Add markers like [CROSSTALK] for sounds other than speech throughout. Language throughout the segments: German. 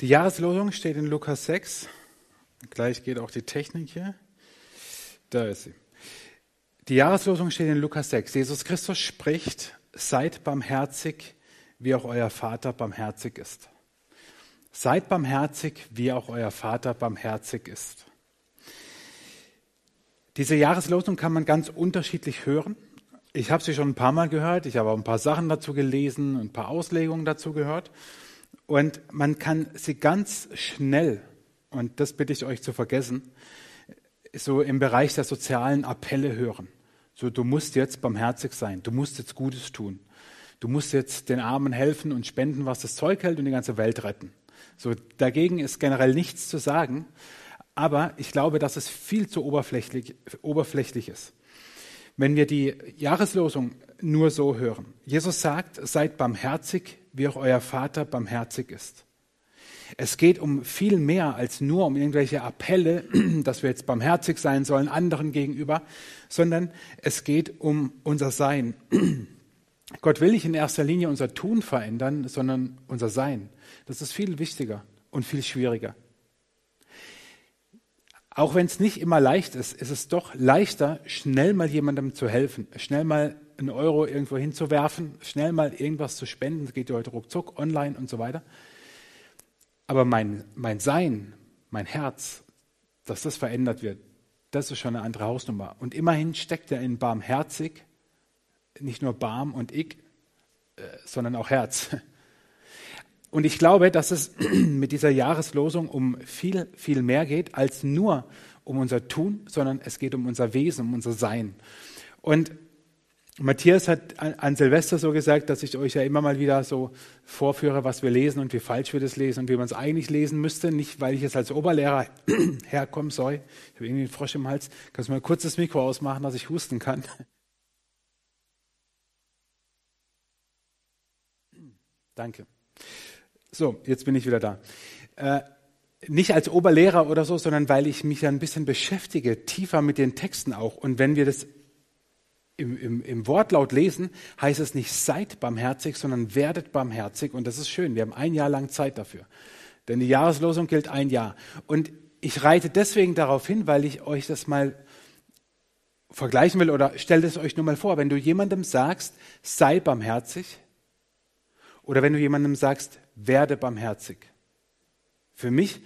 Die Jahreslosung steht in Lukas 6. Gleich geht auch die Technik hier. Da ist sie. Die Jahreslosung steht in Lukas 6. Jesus Christus spricht, seid barmherzig, wie auch euer Vater barmherzig ist. Seid barmherzig, wie auch euer Vater barmherzig ist. Diese Jahreslosung kann man ganz unterschiedlich hören. Ich habe sie schon ein paar Mal gehört, ich habe auch ein paar Sachen dazu gelesen, ein paar Auslegungen dazu gehört. Und man kann sie ganz schnell, und das bitte ich euch zu vergessen, so im Bereich der sozialen Appelle hören. So, du musst jetzt barmherzig sein, du musst jetzt Gutes tun. Du musst jetzt den Armen helfen und spenden, was das Zeug hält und die ganze Welt retten. So, dagegen ist generell nichts zu sagen, aber ich glaube, dass es viel zu oberflächlich, oberflächlich ist. Wenn wir die Jahreslosung nur so hören. Jesus sagt, seid barmherzig, wie auch euer Vater barmherzig ist. Es geht um viel mehr als nur um irgendwelche Appelle, [CLEARS THROAT] dass wir jetzt barmherzig sein sollen anderen gegenüber, sondern es geht um unser Sein. [CLEARS THROAT] Gott will nicht in erster Linie unser Tun verändern, sondern unser Sein. Das ist viel wichtiger und viel schwieriger. Auch wenn es nicht immer leicht ist, ist es doch leichter, schnell mal jemandem zu helfen, schnell mal einen Euro irgendwo hinzuwerfen, schnell mal irgendwas zu spenden. Das geht ja heute ruckzuck, online und so weiter. Aber mein, mein Sein, mein Herz, dass das verändert wird, das ist schon eine andere Hausnummer. Und immerhin steckt ja in barmherzig nicht nur Barm und ich, äh, sondern auch Herz. [LAUGHS] Und ich glaube, dass es [CLEARS THROAT] mit dieser Jahreslosung um viel, viel mehr geht als nur um unser Tun, sondern es geht um unser Wesen, um unser Sein. Und Matthias hat an Silvester so gesagt, dass ich euch ja immer mal wieder so vorführe, was wir lesen und wie falsch wir das lesen und wie man es eigentlich lesen müsste. Nicht, weil ich jetzt als Oberlehrer [CLEARS THROAT] herkomme, sorry, ich habe irgendwie einen Frosch im Hals. Kannst du mal kurz das Mikro ausmachen, dass ich husten kann? [LAUGHS] Danke. So, jetzt bin ich wieder da. Äh, nicht als Oberlehrer oder so, sondern weil ich mich ja ein bisschen beschäftige, tiefer mit den Texten auch. Und wenn wir das im, im, im Wortlaut lesen, heißt es nicht seid barmherzig, sondern werdet barmherzig. Und das ist schön. Wir haben ein Jahr lang Zeit dafür. Denn die Jahreslosung gilt ein Jahr. Und ich reite deswegen darauf hin, weil ich euch das mal vergleichen will oder stellt es euch nur mal vor. Wenn du jemandem sagst, sei barmherzig, oder wenn du jemandem sagst, werde barmherzig. Für mich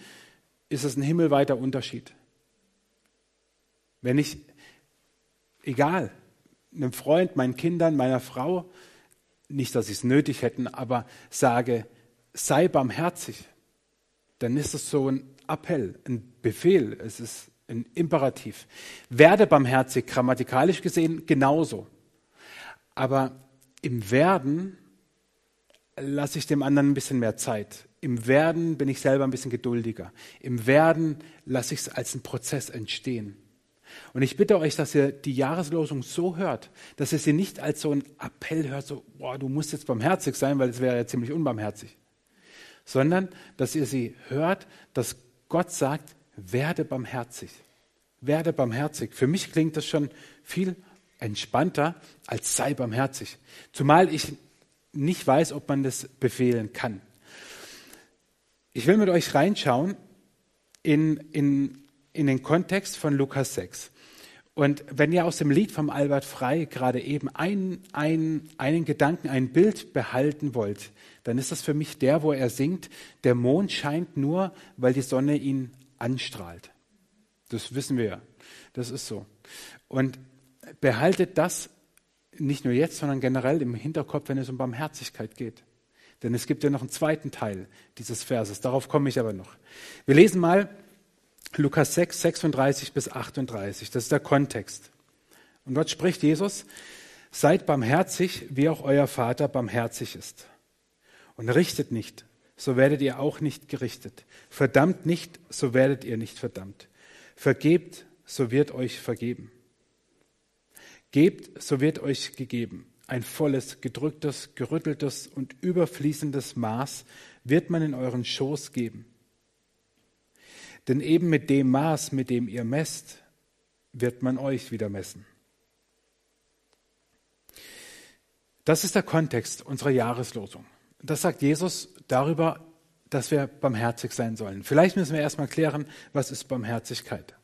ist es ein himmelweiter Unterschied. Wenn ich, egal, einem Freund, meinen Kindern, meiner Frau, nicht, dass sie es nötig hätten, aber sage, sei barmherzig, dann ist es so ein Appell, ein Befehl, es ist ein Imperativ. Werde barmherzig, grammatikalisch gesehen genauso. Aber im Werden lasse ich dem anderen ein bisschen mehr Zeit. Im Werden bin ich selber ein bisschen geduldiger. Im Werden lasse ich es als einen Prozess entstehen. Und ich bitte euch, dass ihr die Jahreslosung so hört, dass ihr sie nicht als so einen Appell hört, so, boah, du musst jetzt barmherzig sein, weil es wäre ja ziemlich unbarmherzig. Sondern, dass ihr sie hört, dass Gott sagt, werde barmherzig. Werde barmherzig. Für mich klingt das schon viel entspannter als sei barmherzig. Zumal ich nicht weiß, ob man das befehlen kann. Ich will mit euch reinschauen in, in, in den Kontext von Lukas 6. Und wenn ihr aus dem Lied vom Albert Frei gerade eben ein, ein, einen Gedanken, ein Bild behalten wollt, dann ist das für mich der, wo er singt, der Mond scheint nur, weil die Sonne ihn anstrahlt. Das wissen wir ja. Das ist so. Und behaltet das nicht nur jetzt, sondern generell im Hinterkopf, wenn es um Barmherzigkeit geht. Denn es gibt ja noch einen zweiten Teil dieses Verses. Darauf komme ich aber noch. Wir lesen mal Lukas 6, 36 bis 38. Das ist der Kontext. Und dort spricht Jesus, seid barmherzig, wie auch euer Vater barmherzig ist. Und richtet nicht, so werdet ihr auch nicht gerichtet. Verdammt nicht, so werdet ihr nicht verdammt. Vergebt, so wird euch vergeben. Gebt, so wird euch gegeben. Ein volles, gedrücktes, gerütteltes und überfließendes Maß wird man in euren Schoß geben. Denn eben mit dem Maß, mit dem ihr messt, wird man euch wieder messen. Das ist der Kontext unserer Jahreslosung. Das sagt Jesus darüber, dass wir barmherzig sein sollen. Vielleicht müssen wir erstmal klären, was ist Barmherzigkeit.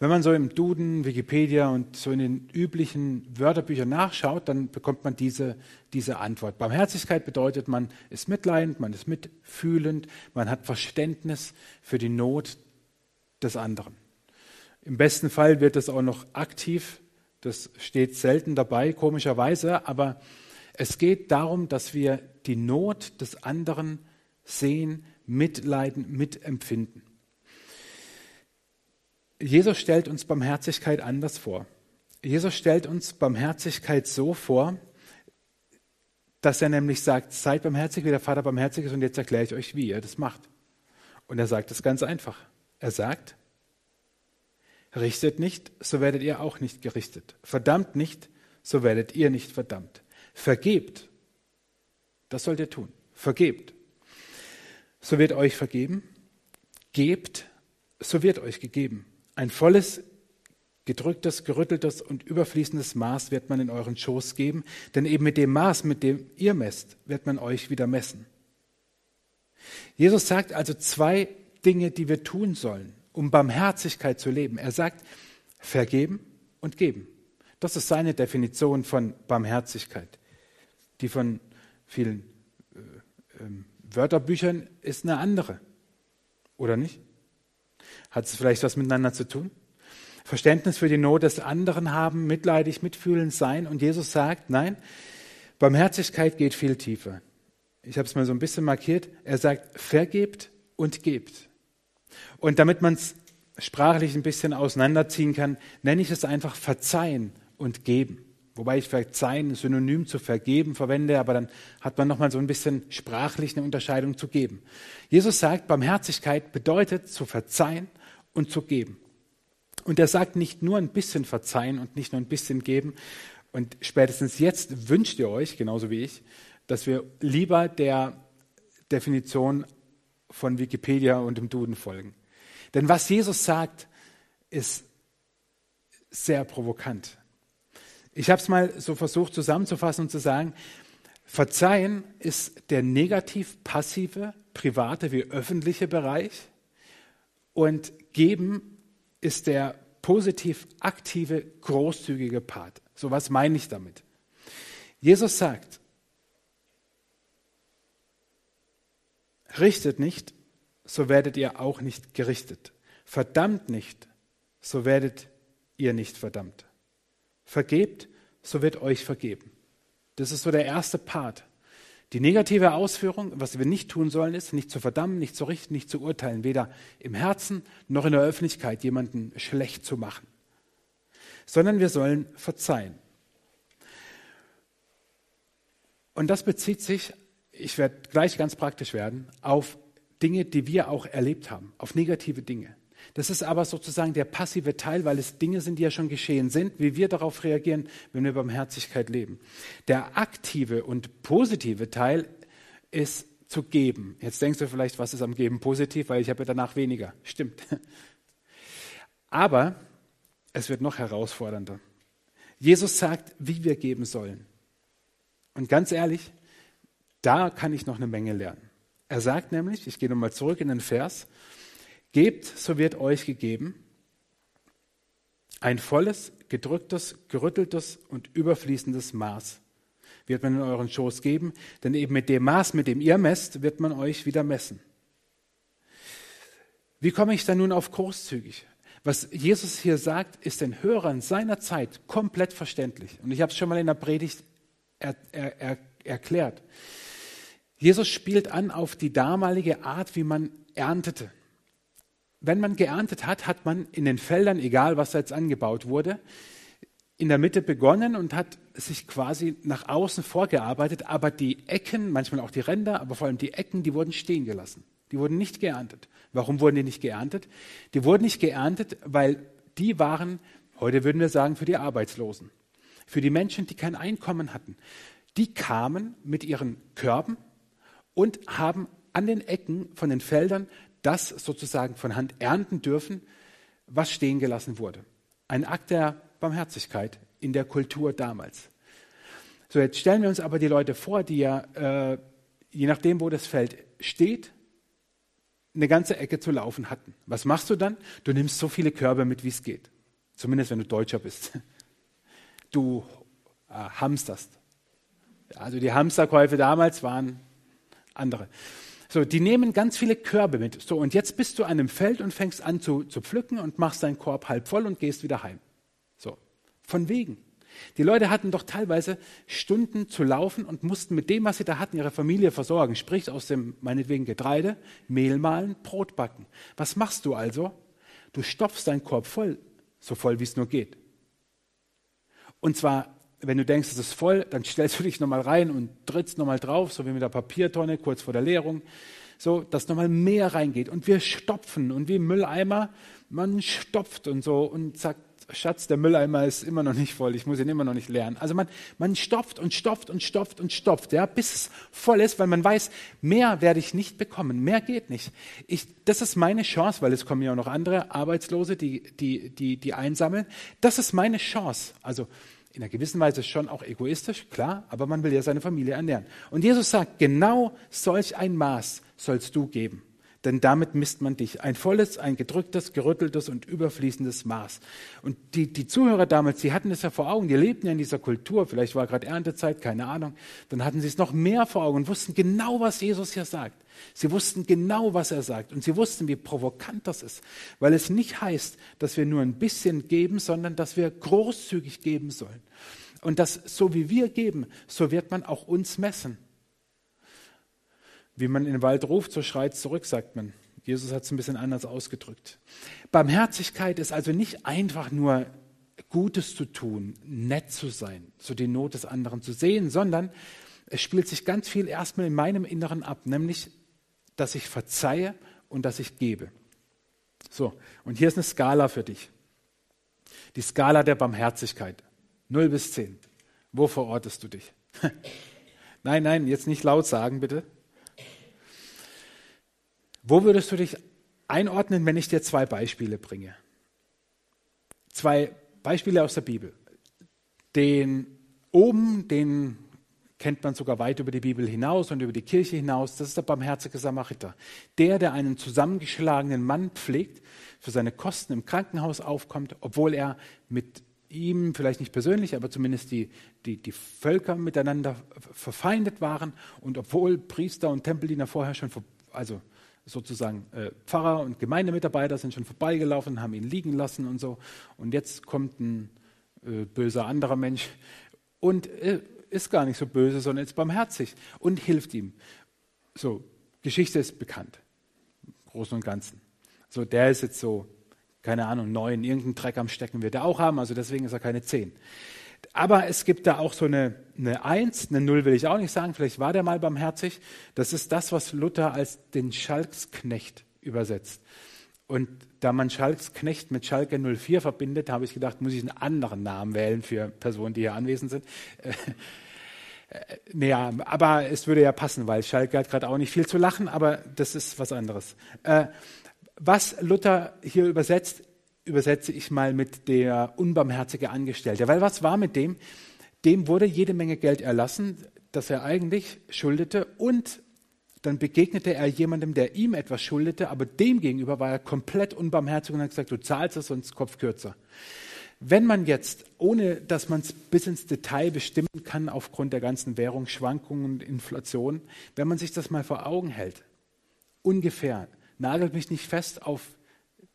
Wenn man so im Duden, Wikipedia und so in den üblichen Wörterbüchern nachschaut, dann bekommt man diese, diese Antwort. Barmherzigkeit bedeutet, man ist mitleidend, man ist mitfühlend, man hat Verständnis für die Not des anderen. Im besten Fall wird es auch noch aktiv, das steht selten dabei, komischerweise, aber es geht darum, dass wir die Not des anderen sehen, mitleiden, mitempfinden. Jesus stellt uns Barmherzigkeit anders vor. Jesus stellt uns Barmherzigkeit so vor, dass er nämlich sagt, seid barmherzig, wie der Vater barmherzig ist, und jetzt erkläre ich euch, wie er das macht. Und er sagt es ganz einfach. Er sagt, richtet nicht, so werdet ihr auch nicht gerichtet. Verdammt nicht, so werdet ihr nicht verdammt. Vergebt, das sollt ihr tun. Vergebt, so wird euch vergeben. Gebt, so wird euch gegeben. Ein volles, gedrücktes, gerütteltes und überfließendes Maß wird man in euren Schoß geben, denn eben mit dem Maß, mit dem ihr messt, wird man euch wieder messen. Jesus sagt also zwei Dinge, die wir tun sollen, um Barmherzigkeit zu leben. Er sagt, vergeben und geben. Das ist seine Definition von Barmherzigkeit, die von vielen äh, äh, Wörterbüchern ist eine andere. Oder nicht? Hat es vielleicht was miteinander zu tun? Verständnis für die Not des anderen haben, mitleidig, mitfühlend sein. Und Jesus sagt, nein, Barmherzigkeit geht viel tiefer. Ich habe es mal so ein bisschen markiert. Er sagt, vergebt und gebt. Und damit man es sprachlich ein bisschen auseinanderziehen kann, nenne ich es einfach verzeihen und geben. Wobei ich verzeihen synonym zu vergeben verwende, aber dann hat man nochmal so ein bisschen sprachlich eine Unterscheidung zu geben. Jesus sagt, Barmherzigkeit bedeutet zu verzeihen und zu geben. Und er sagt nicht nur ein bisschen verzeihen und nicht nur ein bisschen geben. Und spätestens jetzt wünscht ihr euch, genauso wie ich, dass wir lieber der Definition von Wikipedia und dem Duden folgen. Denn was Jesus sagt, ist sehr provokant. Ich habe es mal so versucht zusammenzufassen und zu sagen, Verzeihen ist der negativ-passive, private wie öffentliche Bereich und Geben ist der positiv-aktive, großzügige Part. So was meine ich damit. Jesus sagt, richtet nicht, so werdet ihr auch nicht gerichtet. Verdammt nicht, so werdet ihr nicht verdammt. Vergebt, so wird euch vergeben. Das ist so der erste Part. Die negative Ausführung, was wir nicht tun sollen, ist, nicht zu verdammen, nicht zu richten, nicht zu urteilen, weder im Herzen noch in der Öffentlichkeit jemanden schlecht zu machen, sondern wir sollen verzeihen. Und das bezieht sich, ich werde gleich ganz praktisch werden, auf Dinge, die wir auch erlebt haben, auf negative Dinge. Das ist aber sozusagen der passive Teil, weil es Dinge sind, die ja schon geschehen sind, wie wir darauf reagieren, wenn wir Barmherzigkeit leben. Der aktive und positive Teil ist zu geben. Jetzt denkst du vielleicht, was ist am Geben positiv, weil ich habe ja danach weniger. Stimmt. [LAUGHS] Aber es wird noch herausfordernder. Jesus sagt, wie wir geben sollen. Und ganz ehrlich, da kann ich noch eine Menge lernen. Er sagt nämlich, ich gehe nochmal zurück in den Vers, Gebt, so wird euch gegeben. Ein volles, gedrücktes, gerütteltes und überfließendes Maß wird man in euren Schoß geben, denn eben mit dem Maß, mit dem ihr messt, wird man euch wieder messen. Wie komme ich dann nun auf großzügig? Was Jesus hier sagt, ist den Hörern seiner Zeit komplett verständlich. Und ich habe es schon mal in der Predigt er, er, er, erklärt. Jesus spielt an auf die damalige Art, wie man erntete wenn man geerntet hat, hat man in den Feldern, egal was da jetzt angebaut wurde, in der Mitte begonnen und hat sich quasi nach außen vorgearbeitet, aber die Ecken, manchmal auch die Ränder, aber vor allem die Ecken, die wurden stehen gelassen. Die wurden nicht geerntet. Warum wurden die nicht geerntet? Die wurden nicht geerntet, weil die waren, heute würden wir sagen, für die Arbeitslosen, für die Menschen, die kein Einkommen hatten. Die kamen mit ihren Körben und haben an den Ecken von den Feldern das sozusagen von Hand ernten dürfen, was stehen gelassen wurde. Ein Akt der Barmherzigkeit in der Kultur damals. So, jetzt stellen wir uns aber die Leute vor, die ja, äh, je nachdem, wo das Feld steht, eine ganze Ecke zu laufen hatten. Was machst du dann? Du nimmst so viele Körbe mit, wie es geht. Zumindest wenn du Deutscher bist. [LAUGHS] Du äh, hamsterst. Also die Hamsterkäufe damals waren andere. So, die nehmen ganz viele Körbe mit. So, und jetzt bist du an einem Feld und fängst an zu, zu pflücken und machst deinen Korb halb voll und gehst wieder heim. So, von wegen. Die Leute hatten doch teilweise Stunden zu laufen und mussten mit dem, was sie da hatten, ihre Familie versorgen. Sprich aus dem, meinetwegen Getreide, Mehl mahlen, Brot backen. Was machst du also? Du stopfst deinen Korb voll, so voll wie es nur geht. Und zwar, wenn du denkst, es ist voll, dann stellst du dich nochmal rein und trittst nochmal drauf, so wie mit der Papiertonne kurz vor der Leerung, so dass nochmal mehr reingeht. Und wir stopfen und wie Mülleimer, man stopft und so und sagt, Schatz, der Mülleimer ist immer noch nicht voll, ich muss ihn immer noch nicht leeren. Also man, man stopft und stopft und stopft und stopft, ja, bis es voll ist, weil man weiß, mehr werde ich nicht bekommen, mehr geht nicht. Ich, das ist meine Chance, weil es kommen ja auch noch andere Arbeitslose, die, die, die, die einsammeln. Das ist meine Chance. Also in einer gewissen Weise schon auch egoistisch, klar, aber man will ja seine Familie ernähren. Und Jesus sagt, genau solch ein Maß sollst du geben denn damit misst man dich. Ein volles, ein gedrücktes, gerütteltes und überfließendes Maß. Und die, die Zuhörer damals, die hatten es ja vor Augen, die lebten ja in dieser Kultur, vielleicht war gerade Erntezeit, keine Ahnung, dann hatten sie es noch mehr vor Augen und wussten genau, was Jesus hier sagt. Sie wussten genau, was er sagt und sie wussten, wie provokant das ist, weil es nicht heißt, dass wir nur ein bisschen geben, sondern dass wir großzügig geben sollen. Und dass so wie wir geben, so wird man auch uns messen. Wie man in den Wald ruft, so schreit zurück, sagt man. Jesus hat es ein bisschen anders ausgedrückt. Barmherzigkeit ist also nicht einfach nur Gutes zu tun, nett zu sein, so die Not des anderen zu sehen, sondern es spielt sich ganz viel erstmal in meinem Inneren ab, nämlich, dass ich verzeihe und dass ich gebe. So, und hier ist eine Skala für dich. Die Skala der Barmherzigkeit. 0 bis 10. Wo verortest du dich? [LAUGHS] nein, nein, jetzt nicht laut sagen, bitte. Wo würdest du dich einordnen, wenn ich dir zwei Beispiele bringe? Zwei Beispiele aus der Bibel. Den oben, den kennt man sogar weit über die Bibel hinaus und über die Kirche hinaus. Das ist der barmherzige Samariter. Der, der einen zusammengeschlagenen Mann pflegt, für seine Kosten im Krankenhaus aufkommt, obwohl er mit ihm, vielleicht nicht persönlich, aber zumindest die, die, die Völker miteinander verfeindet waren und obwohl Priester und Tempeldiener vorher schon, also sozusagen äh, Pfarrer und Gemeindemitarbeiter sind schon vorbeigelaufen, haben ihn liegen lassen und so. Und jetzt kommt ein äh, böser anderer Mensch und äh, ist gar nicht so böse, sondern ist barmherzig und hilft ihm. So, Geschichte ist bekannt, im Großen und Ganzen. So, der ist jetzt so, keine Ahnung, neun, irgendeinen Dreck am Stecken wird er auch haben, also deswegen ist er keine zehn. Aber es gibt da auch so eine, eine Eins, eine Null will ich auch nicht sagen, vielleicht war der mal barmherzig. Das ist das, was Luther als den Schalksknecht übersetzt. Und da man Schalksknecht mit Schalke 04 verbindet, habe ich gedacht, muss ich einen anderen Namen wählen für Personen, die hier anwesend sind. Äh, äh, naja, aber es würde ja passen, weil Schalke hat gerade auch nicht viel zu lachen, aber das ist was anderes. Äh, was Luther hier übersetzt, übersetze ich mal mit der unbarmherzige Angestellte. Weil was war mit dem? Dem wurde jede Menge Geld erlassen, das er eigentlich schuldete und dann begegnete er jemandem, der ihm etwas schuldete, aber dem gegenüber war er komplett unbarmherzig und hat gesagt, du zahlst es, sonst Kopf kürzer. Wenn man jetzt, ohne dass man es bis ins Detail bestimmen kann aufgrund der ganzen Währungsschwankungen und Inflation, wenn man sich das mal vor Augen hält, ungefähr, nagelt mich nicht fest auf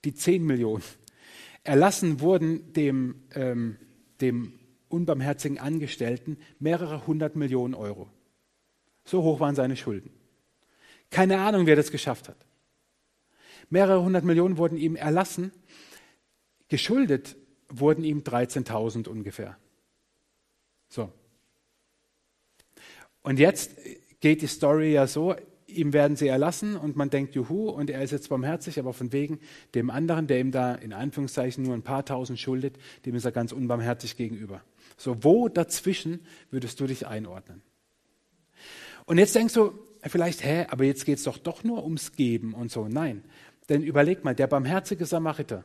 die 10 Millionen, Erlassen wurden dem, ähm, dem unbarmherzigen Angestellten mehrere hundert Millionen Euro. So hoch waren seine Schulden. Keine Ahnung, wer das geschafft hat. Mehrere hundert Millionen wurden ihm erlassen. Geschuldet wurden ihm 13.000 ungefähr. So. Und jetzt geht die Story ja so, ihm werden sie erlassen und man denkt, juhu, und er ist jetzt barmherzig, aber von wegen dem anderen, der ihm da in Anführungszeichen nur ein paar tausend schuldet, dem ist er ganz unbarmherzig gegenüber. So, wo dazwischen würdest du dich einordnen? Und jetzt denkst du vielleicht, hä, aber jetzt geht es doch doch nur ums Geben und so. Nein, denn überleg mal, der barmherzige Samariter,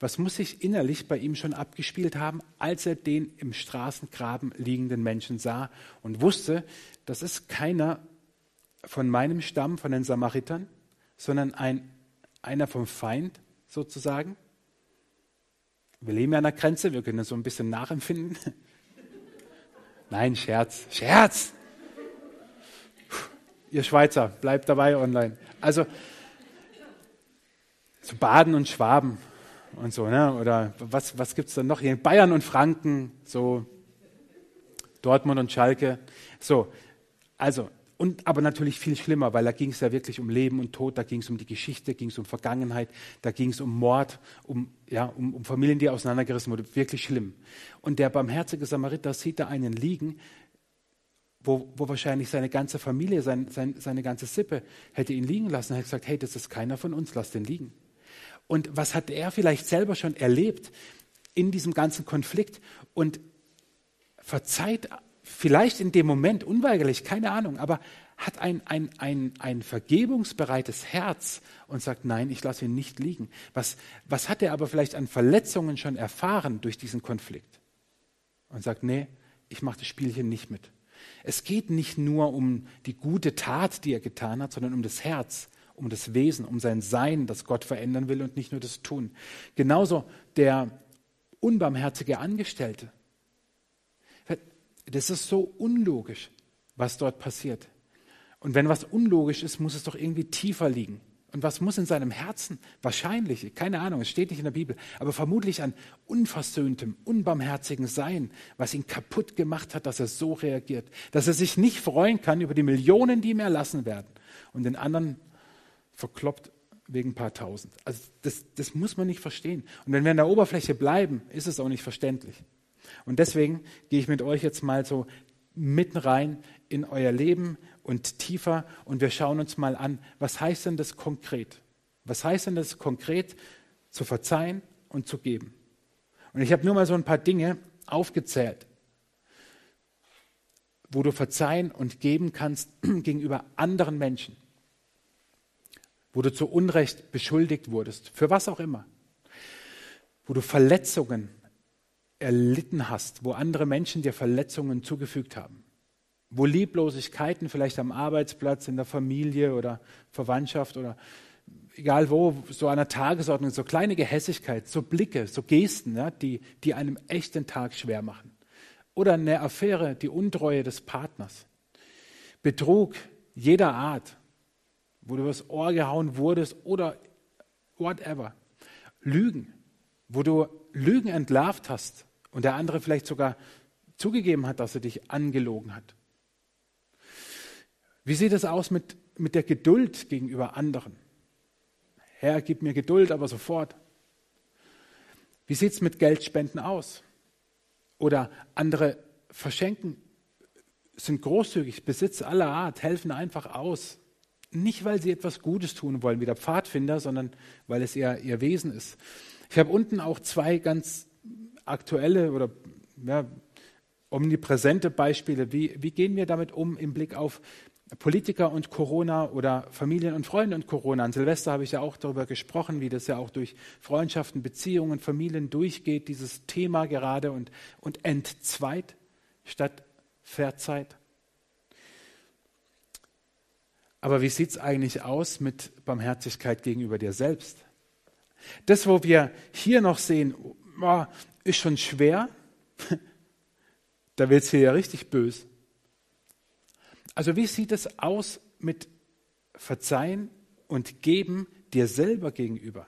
was muss sich innerlich bei ihm schon abgespielt haben, als er den im Straßengraben liegenden Menschen sah und wusste, das ist keiner, von meinem Stamm, von den Samaritern, sondern ein, einer vom Feind sozusagen. Wir leben ja an der Grenze, wir können das so ein bisschen nachempfinden. [LAUGHS] Nein, Scherz, Scherz! Ihr Schweizer, bleibt dabei online. Also, so Baden und Schwaben und so, ne? oder was, was gibt es dann noch hier? Bayern und Franken, so Dortmund und Schalke. So, also, und aber natürlich viel schlimmer, weil da ging es ja wirklich um Leben und Tod, da ging es um die Geschichte, ging es um Vergangenheit, da ging es um Mord, um, ja, um, um Familien, die auseinandergerissen wurden. Wirklich schlimm. Und der barmherzige Samariter sieht da einen liegen, wo, wo wahrscheinlich seine ganze Familie, sein, sein, seine ganze Sippe hätte ihn liegen lassen. Er hat gesagt, hey, das ist keiner von uns, lass den liegen. Und was hat er vielleicht selber schon erlebt in diesem ganzen Konflikt und verzeiht vielleicht in dem Moment unweigerlich, keine Ahnung, aber hat ein, ein, ein, ein vergebungsbereites Herz und sagt, nein, ich lasse ihn nicht liegen. Was, was hat er aber vielleicht an Verletzungen schon erfahren durch diesen Konflikt? Und sagt, nee, ich mache das Spielchen nicht mit. Es geht nicht nur um die gute Tat, die er getan hat, sondern um das Herz, um das Wesen, um sein Sein, das Gott verändern will und nicht nur das Tun. Genauso der unbarmherzige Angestellte. Das ist so unlogisch, was dort passiert. Und wenn was unlogisch ist, muss es doch irgendwie tiefer liegen. Und was muss in seinem Herzen? Wahrscheinlich, keine Ahnung, es steht nicht in der Bibel, aber vermutlich an unversöhntem, unbarmherzigen Sein, was ihn kaputt gemacht hat, dass er so reagiert, dass er sich nicht freuen kann über die Millionen, die ihm erlassen werden und den anderen verkloppt wegen ein paar Tausend. Also das, das muss man nicht verstehen. Und wenn wir an der Oberfläche bleiben, ist es auch nicht verständlich. Und deswegen gehe ich mit euch jetzt mal so mitten rein in euer Leben und tiefer und wir schauen uns mal an, was heißt denn das konkret? Was heißt denn das konkret zu verzeihen und zu geben? Und ich habe nur mal so ein paar Dinge aufgezählt, wo du verzeihen und geben kannst [CLEARS THROAT] gegenüber anderen Menschen, wo du zu Unrecht beschuldigt wurdest, für was auch immer, wo du Verletzungen erlitten hast, wo andere Menschen dir Verletzungen zugefügt haben, wo Lieblosigkeiten vielleicht am Arbeitsplatz, in der Familie oder Verwandtschaft oder egal wo, so einer Tagesordnung, so kleine Gehässigkeit, so Blicke, so Gesten, ja, die, die einem echt den Tag schwer machen. Oder eine Affäre, die Untreue des Partners. Betrug jeder Art, wo du übers Ohr gehauen wurdest oder whatever. Lügen, wo du Lügen entlarvt hast und der andere vielleicht sogar zugegeben hat, dass er dich angelogen hat. Wie sieht es aus mit, mit der Geduld gegenüber anderen? Herr, gib mir Geduld, aber sofort. Wie sieht es mit Geldspenden aus? Oder andere verschenken, sind großzügig, Besitz aller Art, helfen einfach aus. Nicht, weil sie etwas Gutes tun wollen, wie der Pfadfinder, sondern weil es ihr, ihr Wesen ist. Ich habe unten auch zwei ganz aktuelle oder ja, omnipräsente Beispiele. Wie, wie gehen wir damit um im Blick auf Politiker und Corona oder Familien und Freunde und Corona? An Silvester habe ich ja auch darüber gesprochen, wie das ja auch durch Freundschaften, Beziehungen, Familien durchgeht, dieses Thema gerade und, und entzweit statt Verzeit. Aber wie sieht es eigentlich aus mit Barmherzigkeit gegenüber dir selbst? Das, wo wir hier noch sehen, oh, ist schon schwer. [LAUGHS] da wird es hier ja richtig böse. Also wie sieht es aus mit Verzeihen und Geben dir selber gegenüber?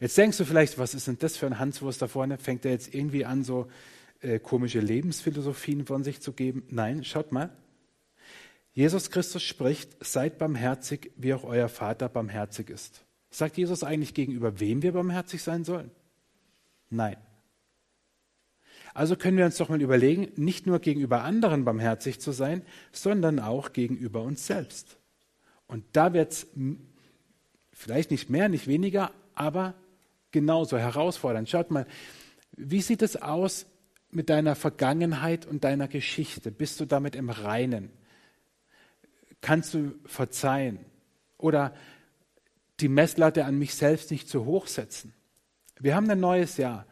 Jetzt denkst du vielleicht, was ist denn das für ein Hanswurst da vorne? Fängt er jetzt irgendwie an, so äh, komische Lebensphilosophien von sich zu geben? Nein, schaut mal. Jesus Christus spricht, seid barmherzig, wie auch euer Vater barmherzig ist. Sagt Jesus eigentlich gegenüber wem wir barmherzig sein sollen? Nein. Also können wir uns doch mal überlegen, nicht nur gegenüber anderen barmherzig zu sein, sondern auch gegenüber uns selbst. Und da wird es vielleicht nicht mehr, nicht weniger, aber genauso herausfordernd. Schaut mal, wie sieht es aus mit deiner Vergangenheit und deiner Geschichte? Bist du damit im Reinen? Kannst du verzeihen? Oder die Messlatte an mich selbst nicht zu hoch setzen? Wir haben ein neues Jahr.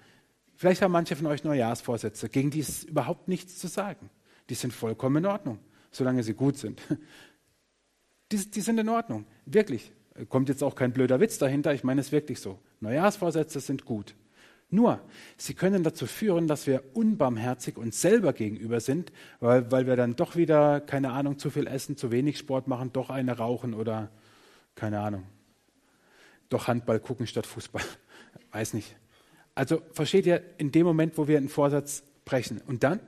Vielleicht haben manche von euch Neujahrsvorsätze, gegen die ist überhaupt nichts zu sagen. Die sind vollkommen in Ordnung, solange sie gut sind. [LAUGHS] Die, die sind in Ordnung, wirklich. Kommt jetzt auch kein blöder Witz dahinter, ich meine es wirklich so. Neujahrsvorsätze sind gut. Nur, sie können dazu führen, dass wir unbarmherzig uns selber gegenüber sind, weil, weil wir dann doch wieder, keine Ahnung, zu viel essen, zu wenig Sport machen, doch eine rauchen oder, keine Ahnung, doch Handball gucken statt Fußball. [LAUGHS] Weiß nicht. Also versteht ihr, in dem Moment, wo wir einen Vorsatz brechen. Und dann?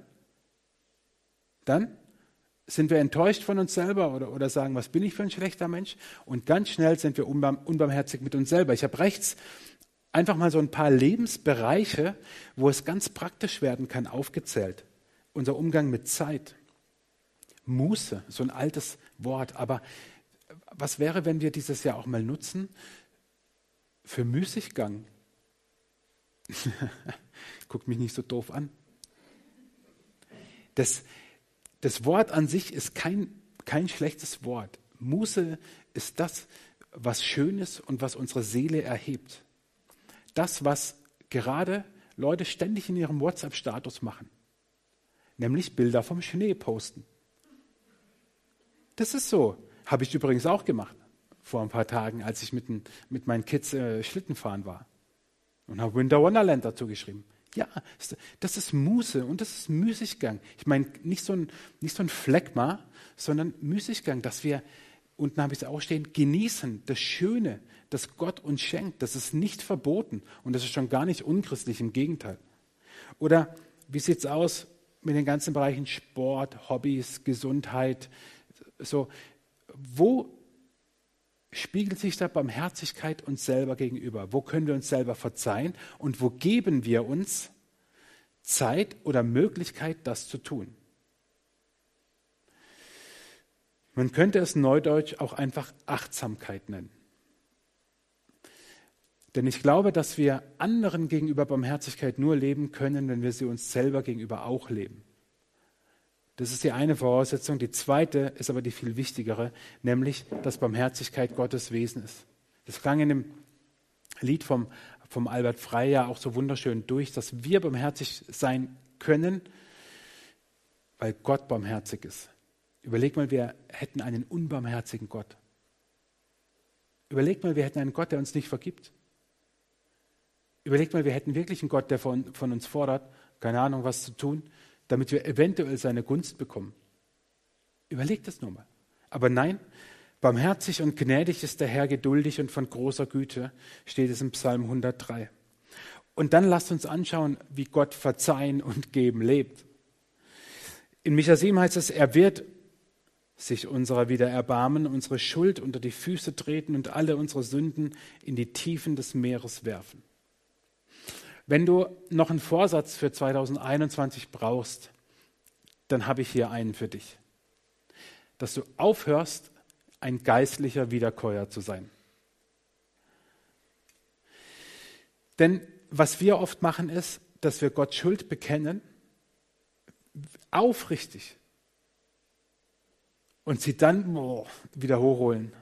Dann sind wir enttäuscht von uns selber oder, oder sagen, was bin ich für ein schlechter Mensch? Und ganz schnell sind wir unbarm, unbarmherzig mit uns selber. Ich habe rechts einfach mal so ein paar Lebensbereiche, wo es ganz praktisch werden kann, aufgezählt. Unser Umgang mit Zeit. Muße, so ein altes Wort. Aber was wäre, wenn wir dieses Jahr auch mal nutzen für Müßiggang? [LAUGHS] Guckt mich nicht so doof an. Das, das Wort an sich ist kein, kein schlechtes Wort. Muße ist das, was schön ist und was unsere Seele erhebt das, was gerade Leute ständig in ihrem WhatsApp-Status machen, nämlich Bilder vom Schnee posten. Das ist so. Habe ich übrigens auch gemacht vor ein paar Tagen, als ich mit, mit meinen Kids äh, Schlitten fahren war. Und habe Winter Wonderland dazu geschrieben. Ja, das ist Muße und das ist Müßiggang. Ich meine, nicht so ein, nicht so ein Phlegma, sondern Müßiggang, dass wir, unten habe ich es auch stehen, genießen das Schöne, das Gott uns schenkt. Das ist nicht verboten und das ist schon gar nicht unchristlich, im Gegenteil. Oder wie sieht es aus mit den ganzen Bereichen Sport, Hobbys, Gesundheit? So, wo spiegelt sich da Barmherzigkeit uns selber gegenüber? Wo können wir uns selber verzeihen und wo geben wir uns Zeit oder Möglichkeit, das zu tun? Man könnte es neudeutsch auch einfach Achtsamkeit nennen. Denn ich glaube, dass wir anderen gegenüber Barmherzigkeit nur leben können, wenn wir sie uns selber gegenüber auch leben. Das ist die eine Voraussetzung. Die zweite ist aber die viel wichtigere, nämlich, dass Barmherzigkeit Gottes Wesen ist. Das klang in dem Lied vom, vom Albert Frey ja auch so wunderschön durch, dass wir barmherzig sein können, weil Gott barmherzig ist. Überleg mal, wir hätten einen unbarmherzigen Gott. Überleg mal, wir hätten einen Gott, der uns nicht vergibt. Überlegt mal, wir hätten wirklich einen Gott, der von, von uns fordert, keine Ahnung, was zu tun, damit wir eventuell seine Gunst bekommen. Überlegt das nur mal. Aber nein, barmherzig und gnädig ist der Herr, geduldig und von großer Güte, steht es im Psalm 103. Und dann lasst uns anschauen, wie Gott verzeihen und geben lebt. In Micha 7 heißt es, er wird sich unserer wieder erbarmen, unsere Schuld unter die Füße treten und alle unsere Sünden in die Tiefen des Meeres werfen. Wenn du noch einen Vorsatz für 2021 brauchst, dann habe ich hier einen für dich. Dass du aufhörst, ein geistlicher Wiederkäuer zu sein. Denn was wir oft machen ist, dass wir Gott Schuld bekennen, aufrichtig, und sie dann oh, wieder hochholen.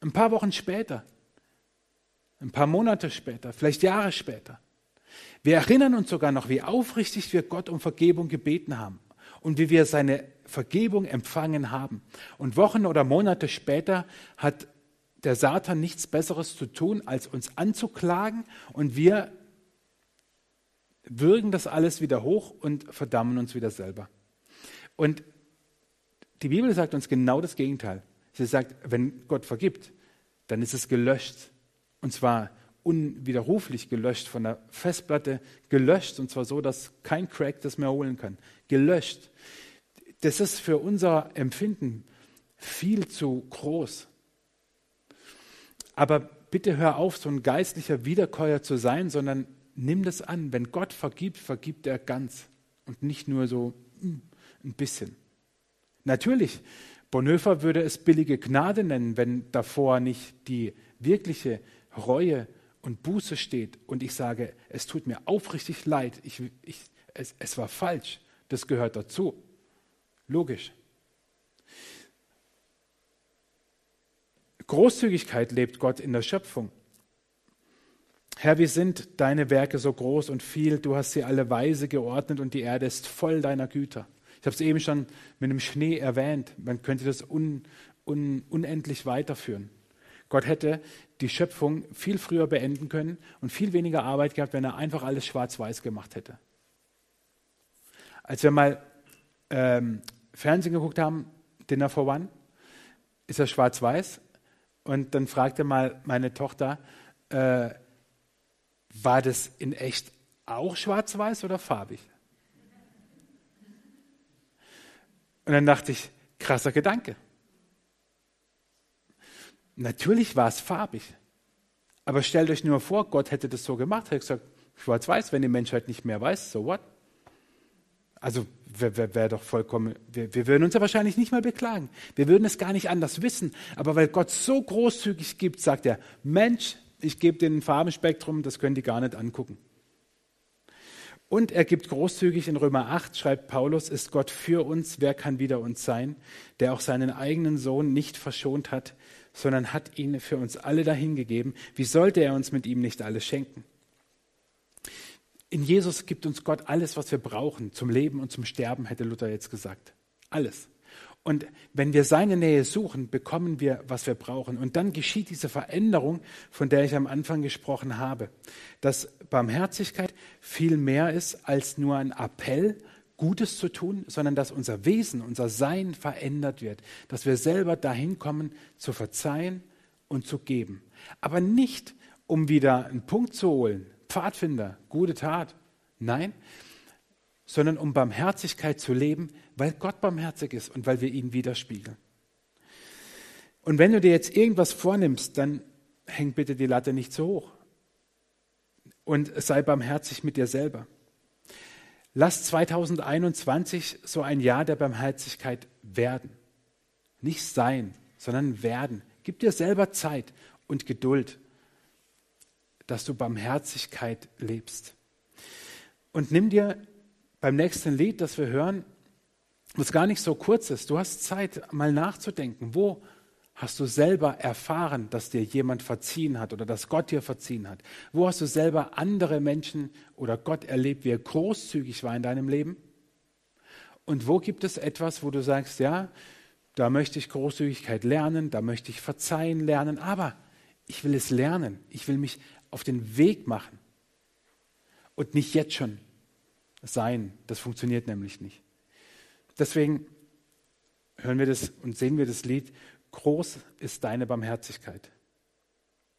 Ein paar Wochen später ein paar Monate später, vielleicht Jahre später. Wir erinnern uns sogar noch, wie aufrichtig wir Gott um Vergebung gebeten haben und wie wir seine Vergebung empfangen haben. Und Wochen oder Monate später hat der Satan nichts Besseres zu tun, als uns anzuklagen und wir würgen das alles wieder hoch und verdammen uns wieder selber. Und die Bibel sagt uns genau das Gegenteil. Sie sagt, wenn Gott vergibt, dann ist es gelöscht. Und zwar unwiderruflich gelöscht, von der Festplatte gelöscht, und zwar so, dass kein Crack das mehr holen kann. Gelöscht. Das ist für unser Empfinden viel zu groß. Aber bitte hör auf, so ein geistlicher Wiederkäuer zu sein, sondern nimm das an. Wenn Gott vergibt, vergibt er ganz und nicht nur so hm, ein bisschen. Natürlich, Bonhoeffer würde es billige Gnade nennen, wenn davor nicht die wirkliche Reue und Buße steht und ich sage, es tut mir aufrichtig leid, ich, ich, es, es war falsch, das gehört dazu. Logisch. Großzügigkeit lebt Gott in der Schöpfung. Herr, wie sind deine Werke so groß und viel, du hast sie alle weise geordnet und die Erde ist voll deiner Güter. Ich habe es eben schon mit dem Schnee erwähnt, man könnte das un, un, unendlich weiterführen. Gott hätte die Schöpfung viel früher beenden können und viel weniger Arbeit gehabt, wenn er einfach alles schwarz-weiß gemacht hätte. Als wir mal ähm, Fernsehen geguckt haben, Dinner for One, ist er schwarz-weiß. Und dann fragte mal meine Tochter, äh, war das in echt auch schwarz-weiß oder farbig? Und dann dachte ich, krasser Gedanke. Natürlich war es farbig. Aber stellt euch nur vor, Gott hätte das so gemacht, hätte gesagt, schwarz-weiß, wenn die Menschheit nicht mehr weiß, so what? Also wäre wär, wär doch vollkommen, wir, wir würden uns ja wahrscheinlich nicht mal beklagen. Wir würden es gar nicht anders wissen. Aber weil Gott so großzügig gibt, sagt er, Mensch, ich gebe dir ein Farbenspektrum, das können die gar nicht angucken. Und er gibt großzügig in Römer 8, schreibt Paulus, ist Gott für uns, wer kann wider uns sein, der auch seinen eigenen Sohn nicht verschont hat, sondern hat ihn für uns alle dahingegeben. Wie sollte er uns mit ihm nicht alles schenken? In Jesus gibt uns Gott alles, was wir brauchen, zum Leben und zum Sterben, hätte Luther jetzt gesagt. Alles. Und wenn wir seine Nähe suchen, bekommen wir, was wir brauchen. Und dann geschieht diese Veränderung, von der ich am Anfang gesprochen habe, dass Barmherzigkeit viel mehr ist als nur ein Appell, Gutes zu tun, sondern dass unser Wesen, unser Sein verändert wird, dass wir selber dahin kommen, zu verzeihen und zu geben. Aber nicht, um wieder einen Punkt zu holen, Pfadfinder, gute Tat, nein, sondern um Barmherzigkeit zu leben, weil Gott barmherzig ist und weil wir ihn widerspiegeln. Und wenn du dir jetzt irgendwas vornimmst, dann häng bitte die Latte nicht so hoch und sei barmherzig mit dir selber. Lass 2021 so ein Jahr der Barmherzigkeit werden. Nicht sein, sondern werden. Gib dir selber Zeit und Geduld, dass du Barmherzigkeit lebst. Und nimm dir beim nächsten Lied, das wir hören, was gar nicht so kurz ist, du hast Zeit, mal nachzudenken, wo Hast du selber erfahren, dass dir jemand verziehen hat oder dass Gott dir verziehen hat? Wo hast du selber andere Menschen oder Gott erlebt, wie er großzügig war in deinem Leben? Und wo gibt es etwas, wo du sagst, ja, da möchte ich Großzügigkeit lernen, da möchte ich verzeihen lernen, aber ich will es lernen, ich will mich auf den Weg machen und nicht jetzt schon sein. Das funktioniert nämlich nicht. Deswegen hören wir das und sehen wir das Lied Groß ist deine Barmherzigkeit.